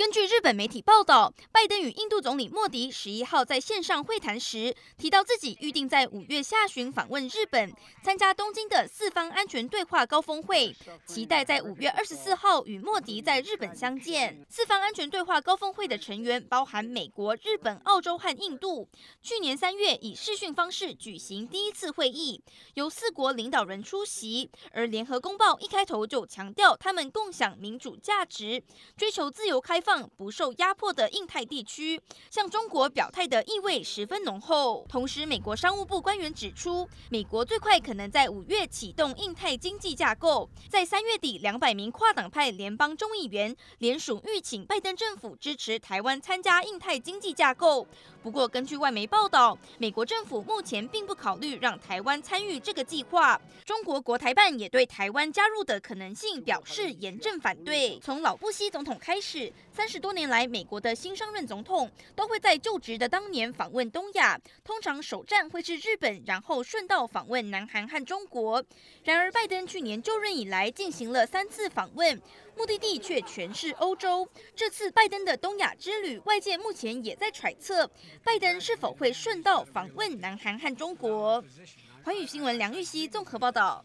根据日本媒体报道，拜登与印度总理莫迪十一号在线上会谈时，提到自己预定在五月下旬访问日本，参加东京的四方安全对话高峰会，期待在五月二十四号与莫迪在日本相见。四方安全对话高峰会的成员包含美国、日本、澳洲和印度。去年三月以视讯方式举行第一次会议，由四国领导人出席。而联合公报一开头就强调，他们共享民主价值，追求自由开放。不受压迫的印太地区，向中国表态的意味十分浓厚。同时，美国商务部官员指出，美国最快可能在五月启动印太经济架构，在三月底，两百名跨党派联邦众议员联署吁请拜登政府支持台湾参加印太经济架构。不过，根据外媒报道，美国政府目前并不考虑让台湾参与这个计划。中国国台办也对台湾加入的可能性表示严正反对。从老布希总统开始，三十多年来，美国的新上任总统都会在就职的当年访问东亚，通常首站会是日本，然后顺道访问南韩和中国。然而，拜登去年就任以来进行了三次访问，目的地却全是欧洲。这次拜登的东亚之旅，外界目前也在揣测。拜登是否会顺道访问南韩和中国？环宇新闻梁玉熙综合报道。